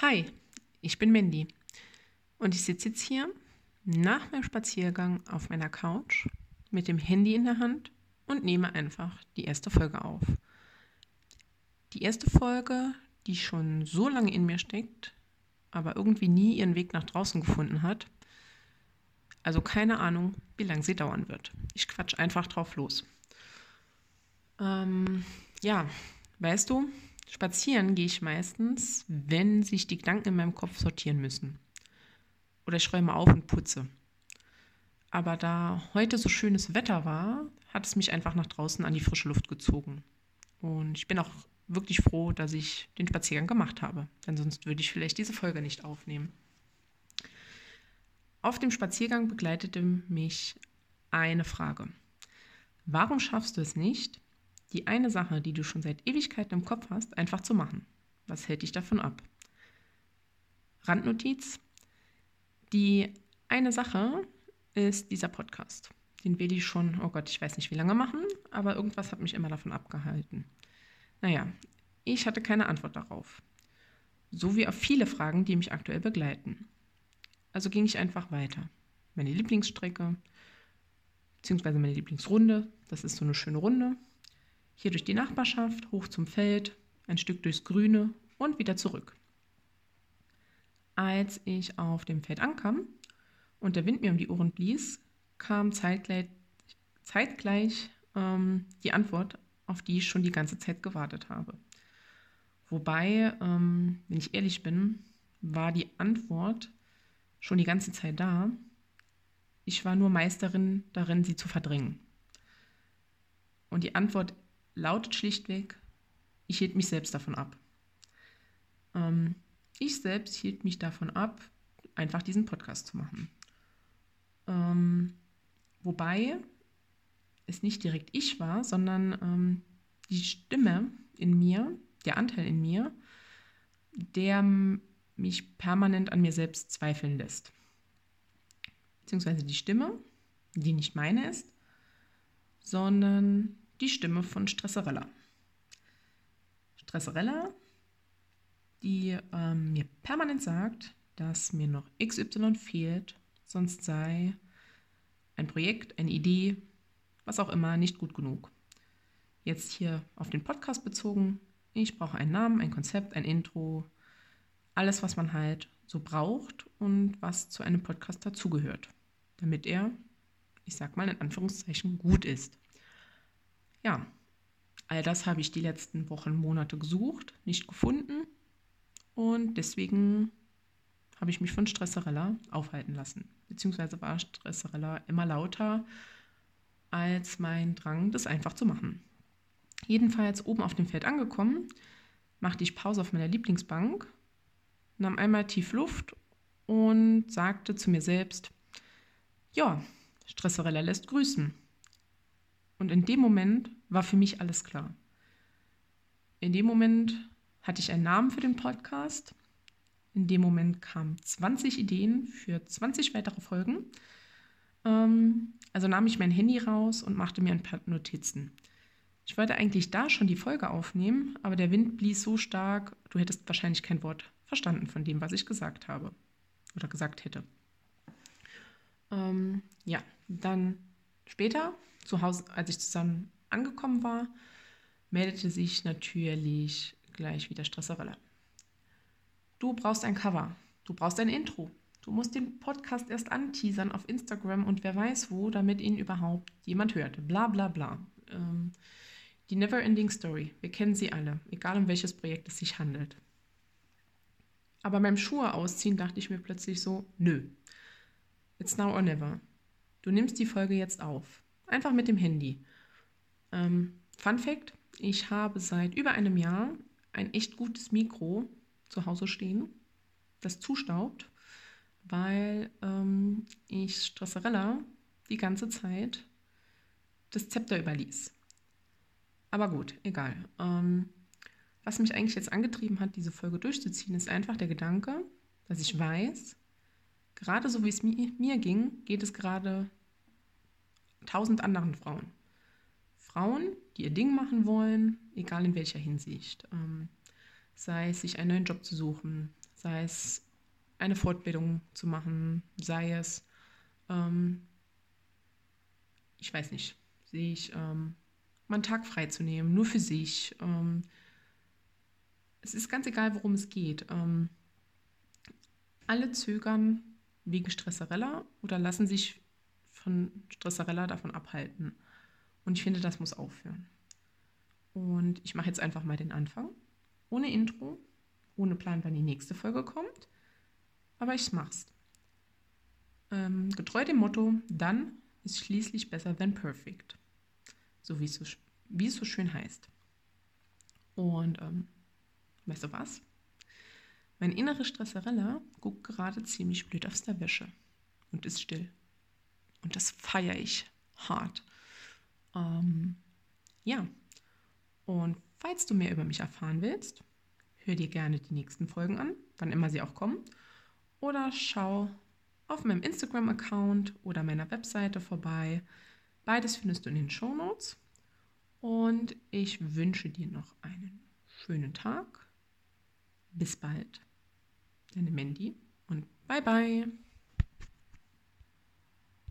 Hi, ich bin Mandy und ich sitze jetzt hier nach meinem Spaziergang auf meiner Couch mit dem Handy in der Hand und nehme einfach die erste Folge auf. Die erste Folge, die schon so lange in mir steckt, aber irgendwie nie ihren Weg nach draußen gefunden hat. Also keine Ahnung, wie lange sie dauern wird. Ich quatsch einfach drauf los. Ähm, ja, weißt du, Spazieren gehe ich meistens, wenn sich die Gedanken in meinem Kopf sortieren müssen. Oder ich räume auf und putze. Aber da heute so schönes Wetter war, hat es mich einfach nach draußen an die frische Luft gezogen. Und ich bin auch wirklich froh, dass ich den Spaziergang gemacht habe, denn sonst würde ich vielleicht diese Folge nicht aufnehmen. Auf dem Spaziergang begleitete mich eine Frage. Warum schaffst du es nicht, die eine Sache, die du schon seit Ewigkeiten im Kopf hast, einfach zu machen. Was hält dich davon ab? Randnotiz. Die eine Sache ist dieser Podcast. Den will ich schon, oh Gott, ich weiß nicht wie lange machen, aber irgendwas hat mich immer davon abgehalten. Naja, ich hatte keine Antwort darauf. So wie auf viele Fragen, die mich aktuell begleiten. Also ging ich einfach weiter. Meine Lieblingsstrecke, beziehungsweise meine Lieblingsrunde, das ist so eine schöne Runde, hier durch die Nachbarschaft, hoch zum Feld, ein Stück durchs Grüne und wieder zurück. Als ich auf dem Feld ankam und der Wind mir um die Ohren blies, kam zeitgleich, zeitgleich ähm, die Antwort, auf die ich schon die ganze Zeit gewartet habe. Wobei, ähm, wenn ich ehrlich bin, war die Antwort schon die ganze Zeit da. Ich war nur Meisterin darin, sie zu verdrängen. Und die Antwort lautet schlichtweg, ich hielt mich selbst davon ab. Ähm, ich selbst hielt mich davon ab, einfach diesen Podcast zu machen. Ähm, wobei es nicht direkt ich war, sondern ähm, die Stimme in mir, der Anteil in mir, der mich permanent an mir selbst zweifeln lässt. Beziehungsweise die Stimme, die nicht meine ist, sondern die Stimme von Stresserella. Stresserella, die ähm, mir permanent sagt, dass mir noch XY fehlt, sonst sei ein Projekt, eine Idee, was auch immer, nicht gut genug. Jetzt hier auf den Podcast bezogen, ich brauche einen Namen, ein Konzept, ein Intro, alles, was man halt so braucht und was zu einem Podcast dazugehört, damit er, ich sag mal in Anführungszeichen, gut ist. Ja, all das habe ich die letzten Wochen, Monate gesucht, nicht gefunden und deswegen habe ich mich von Stresserella aufhalten lassen. Beziehungsweise war Stresserella immer lauter als mein Drang, das einfach zu machen. Jedenfalls oben auf dem Feld angekommen, machte ich Pause auf meiner Lieblingsbank, nahm einmal tief Luft und sagte zu mir selbst, ja, Stresserella lässt grüßen. Und in dem Moment war für mich alles klar. In dem Moment hatte ich einen Namen für den Podcast. In dem Moment kamen 20 Ideen für 20 weitere Folgen. Ähm, also nahm ich mein Handy raus und machte mir ein paar Notizen. Ich wollte eigentlich da schon die Folge aufnehmen, aber der Wind blies so stark, du hättest wahrscheinlich kein Wort verstanden von dem, was ich gesagt habe oder gesagt hätte. Ähm, ja, dann später zu Hause, als ich zusammen angekommen war, meldete sich natürlich gleich wieder Stresserella. Du brauchst ein Cover, du brauchst ein Intro, du musst den Podcast erst anteasern auf Instagram und wer weiß wo, damit ihn überhaupt jemand hört. Bla bla bla. Ähm, die Never-Ending Story, wir kennen sie alle, egal um welches Projekt es sich handelt. Aber beim Schuhe ausziehen dachte ich mir plötzlich so, nö, it's now or never. Du nimmst die Folge jetzt auf. Einfach mit dem Handy. Ähm, Fun Fact: Ich habe seit über einem Jahr ein echt gutes Mikro zu Hause stehen, das zustaubt, weil ähm, ich Stresserella die ganze Zeit das Zepter überließ. Aber gut, egal. Ähm, was mich eigentlich jetzt angetrieben hat, diese Folge durchzuziehen, ist einfach der Gedanke, dass ich weiß, gerade so wie es mir, mir ging, geht es gerade tausend anderen Frauen. Frauen, die ihr Ding machen wollen, egal in welcher Hinsicht. Ähm, sei es sich einen neuen Job zu suchen, sei es eine Fortbildung zu machen, sei es, ähm, ich weiß nicht, sich ähm, mal einen Tag freizunehmen, nur für sich. Ähm, es ist ganz egal, worum es geht. Ähm, alle zögern wegen Stresserella oder lassen sich von Stresserella davon abhalten. Und ich finde, das muss aufhören. Und ich mache jetzt einfach mal den Anfang. Ohne Intro, ohne Plan, wann die nächste Folge kommt. Aber ich mach's. Ähm, getreu dem Motto, dann ist schließlich besser than perfect. So wie es so, wie es so schön heißt. Und ähm, weißt du was? Mein innere Stresserella guckt gerade ziemlich blöd aus der Wäsche und ist still. Und das feiere ich hart. Ähm, ja, und falls du mehr über mich erfahren willst, hör dir gerne die nächsten Folgen an, wann immer sie auch kommen. Oder schau auf meinem Instagram-Account oder meiner Webseite vorbei. Beides findest du in den Show Notes. Und ich wünsche dir noch einen schönen Tag. Bis bald. Deine Mandy und bye bye.